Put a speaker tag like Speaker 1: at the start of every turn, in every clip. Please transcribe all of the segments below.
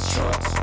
Speaker 1: thirsty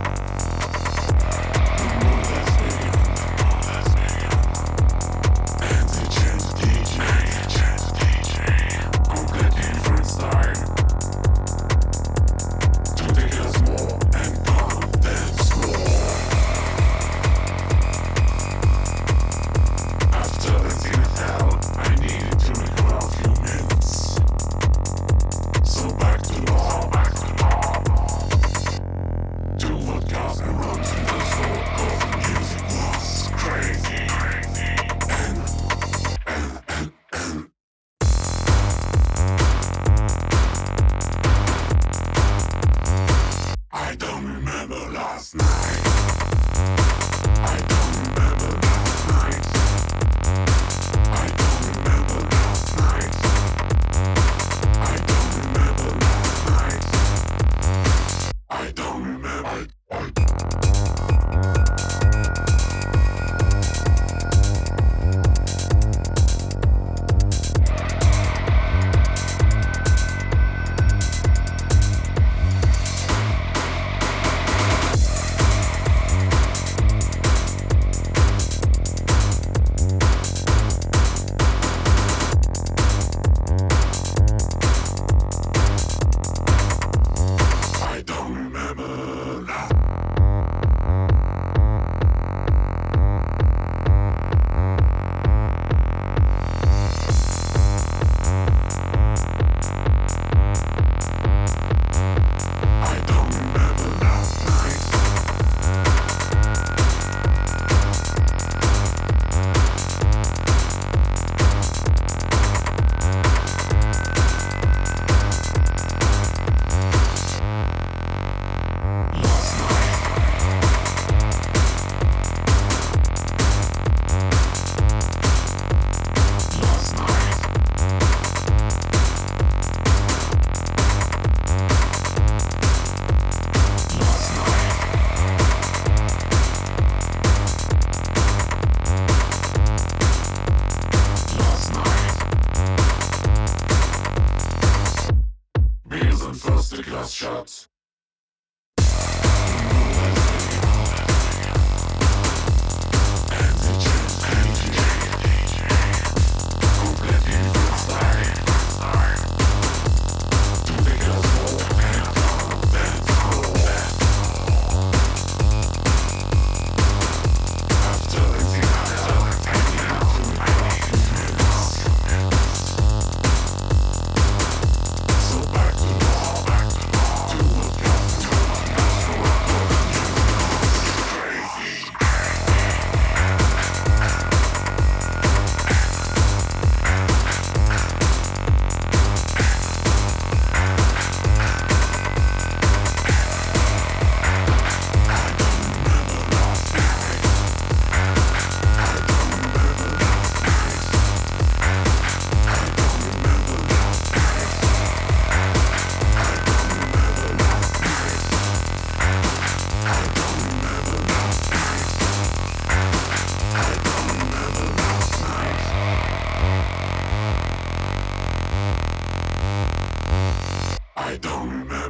Speaker 1: Don't.
Speaker 2: there.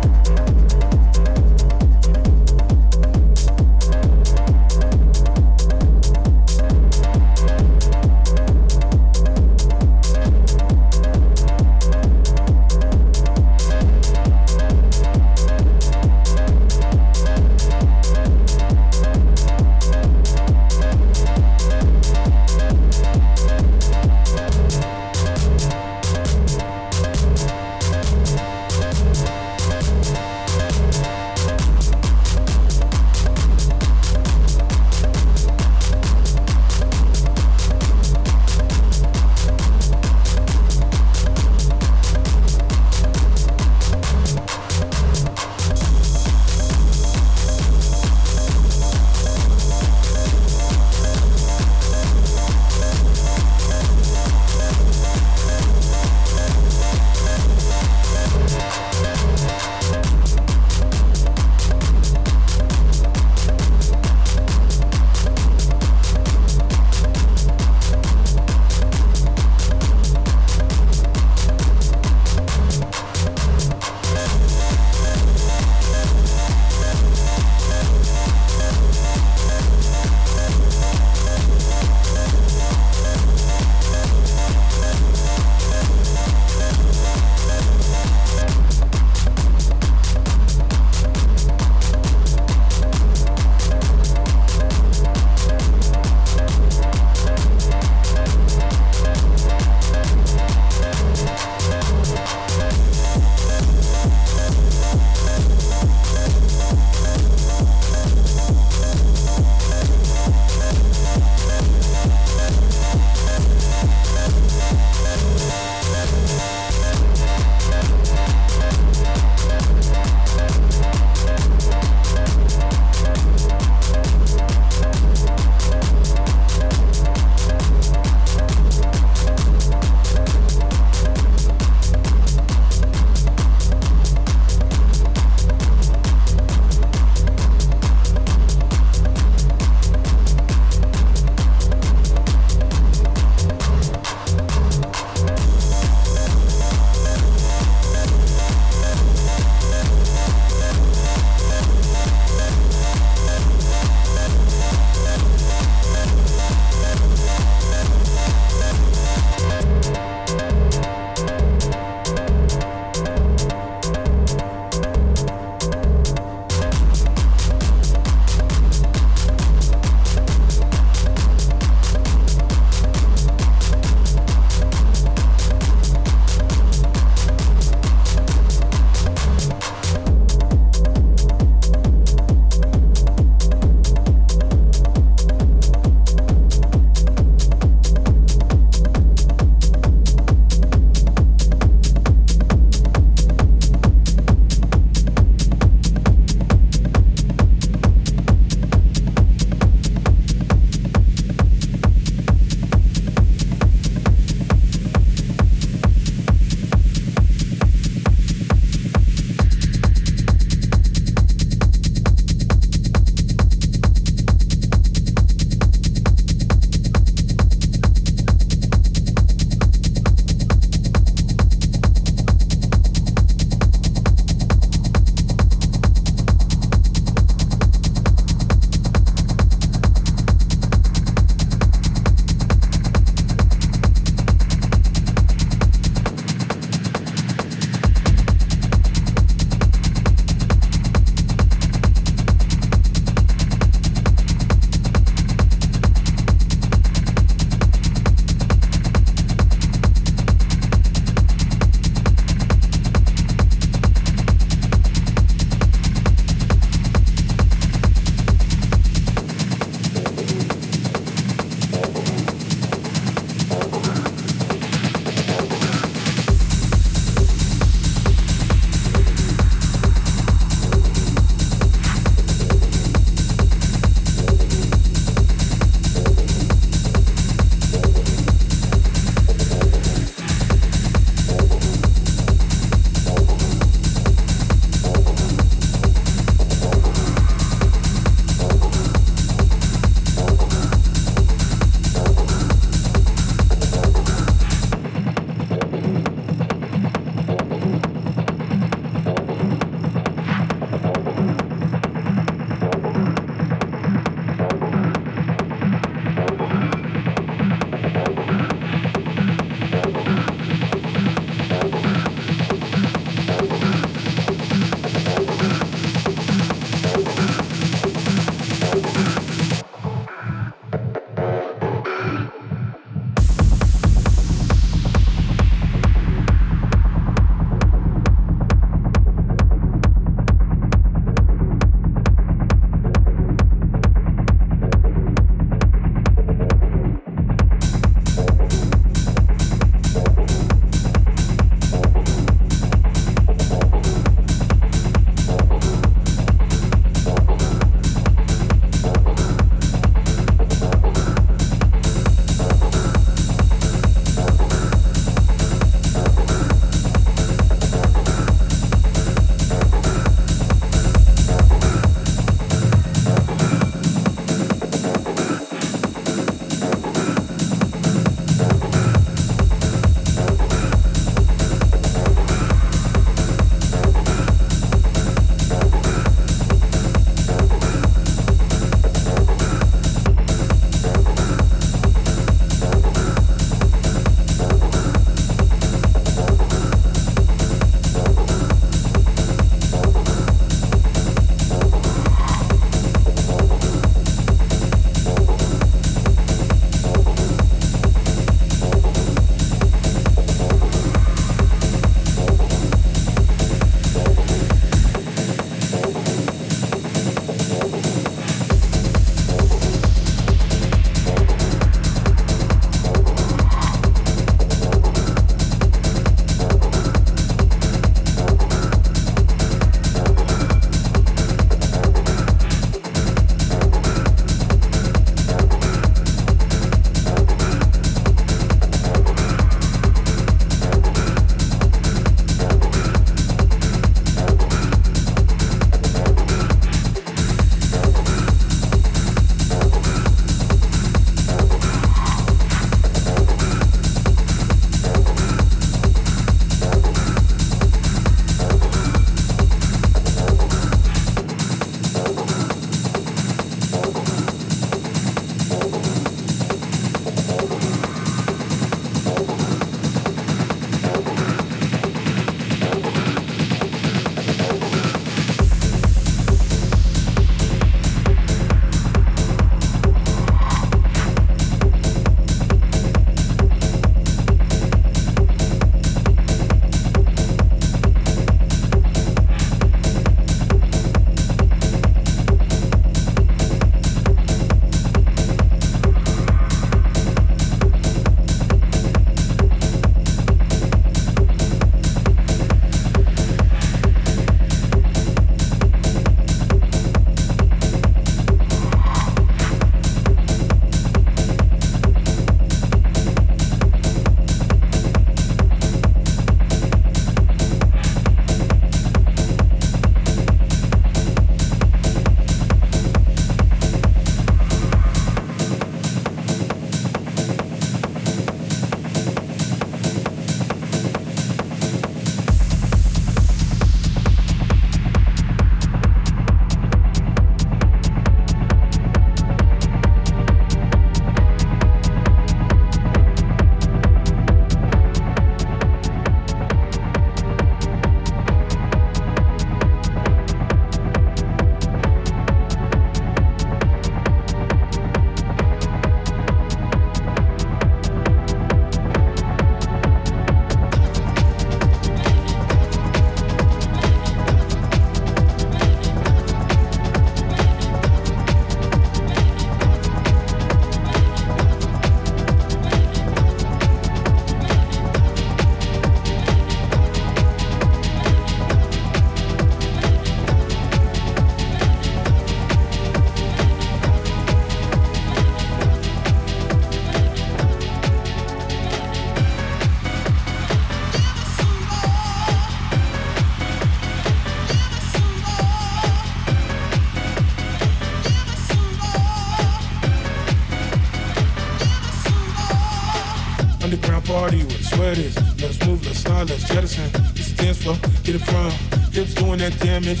Speaker 2: This. Let's move, let's slide, let's jettison. This dance floor, get it from. Hips doing that damage.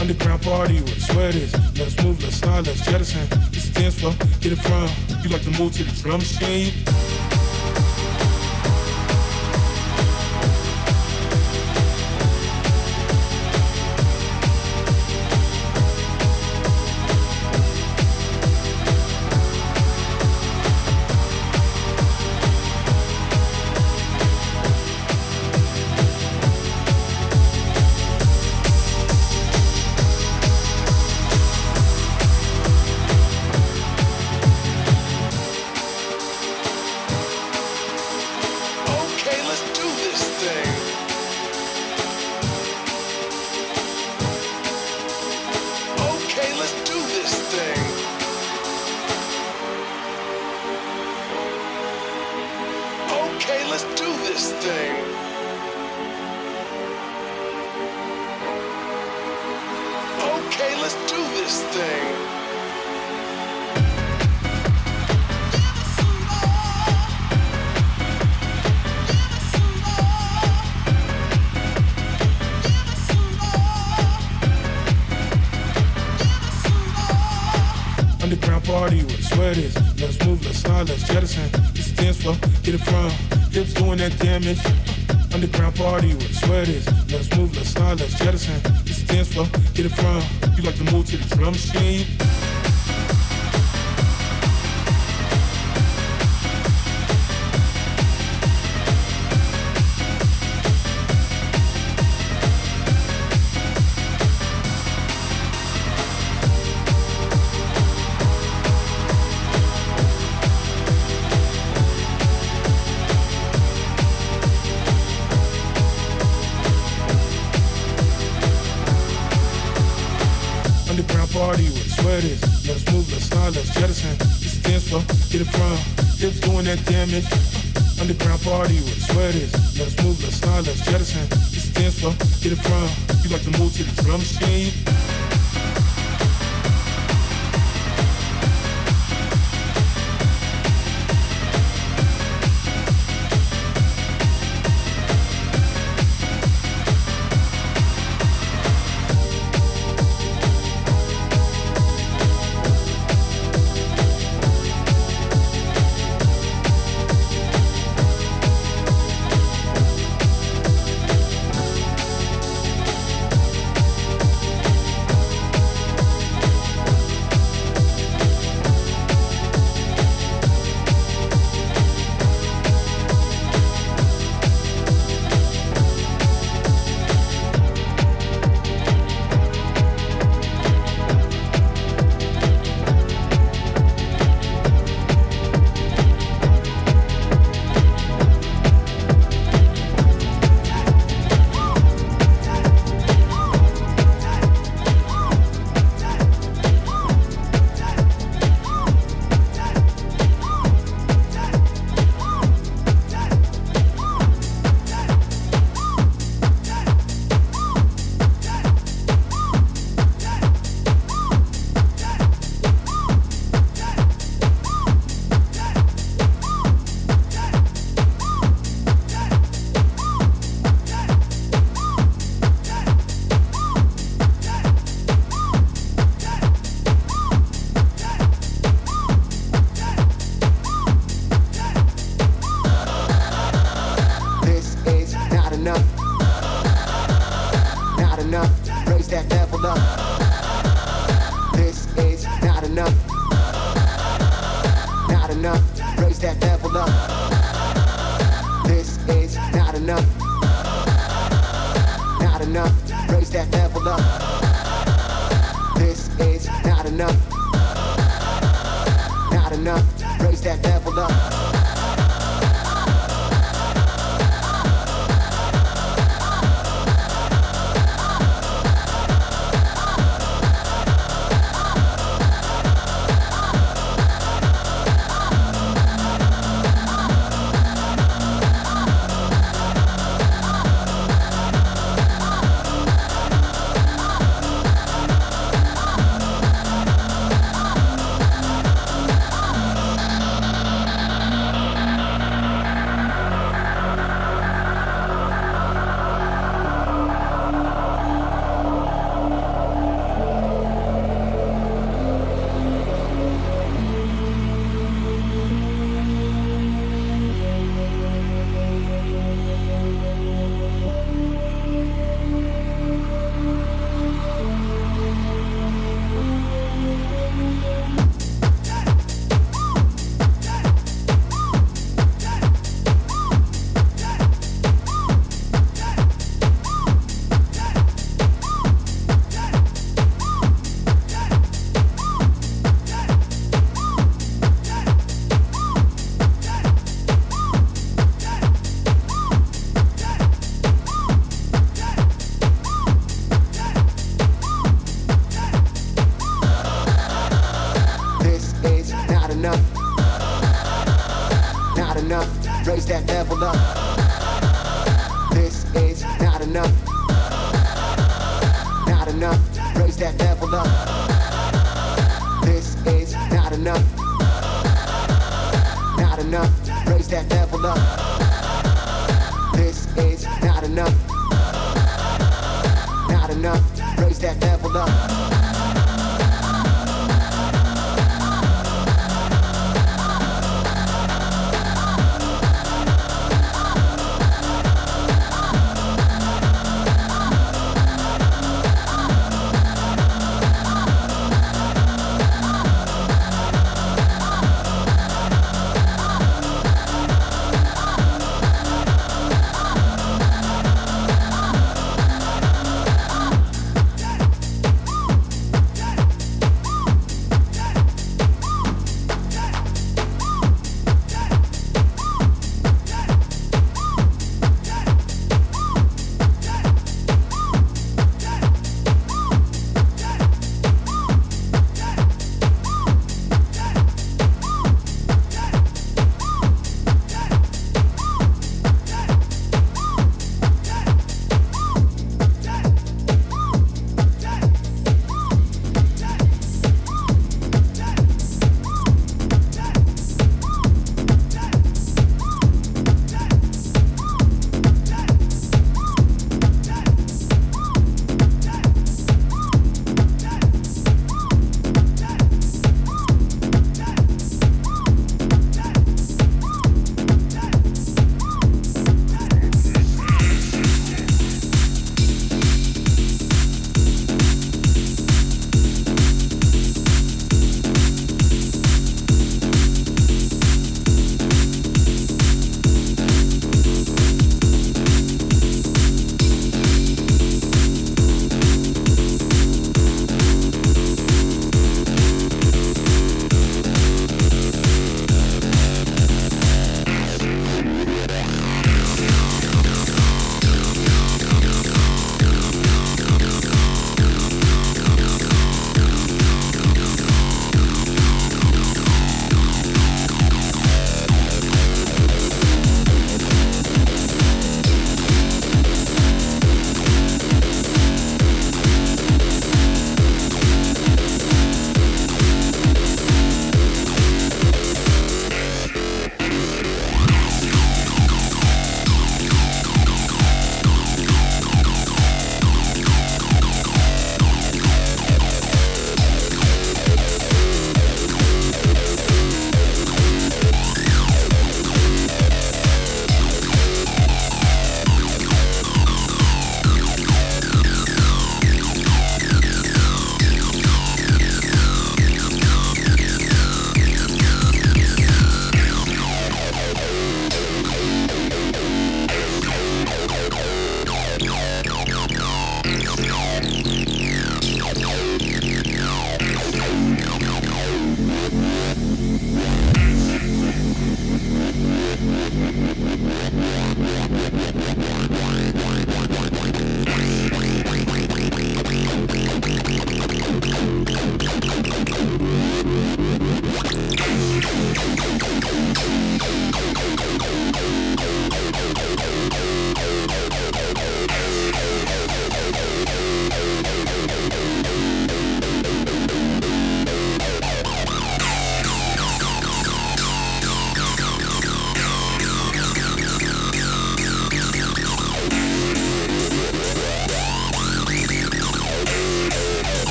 Speaker 2: Underground party with swear this. Let's move, let's slide, let's jettison. This dance floor, get it from. You like to move to the drum machine?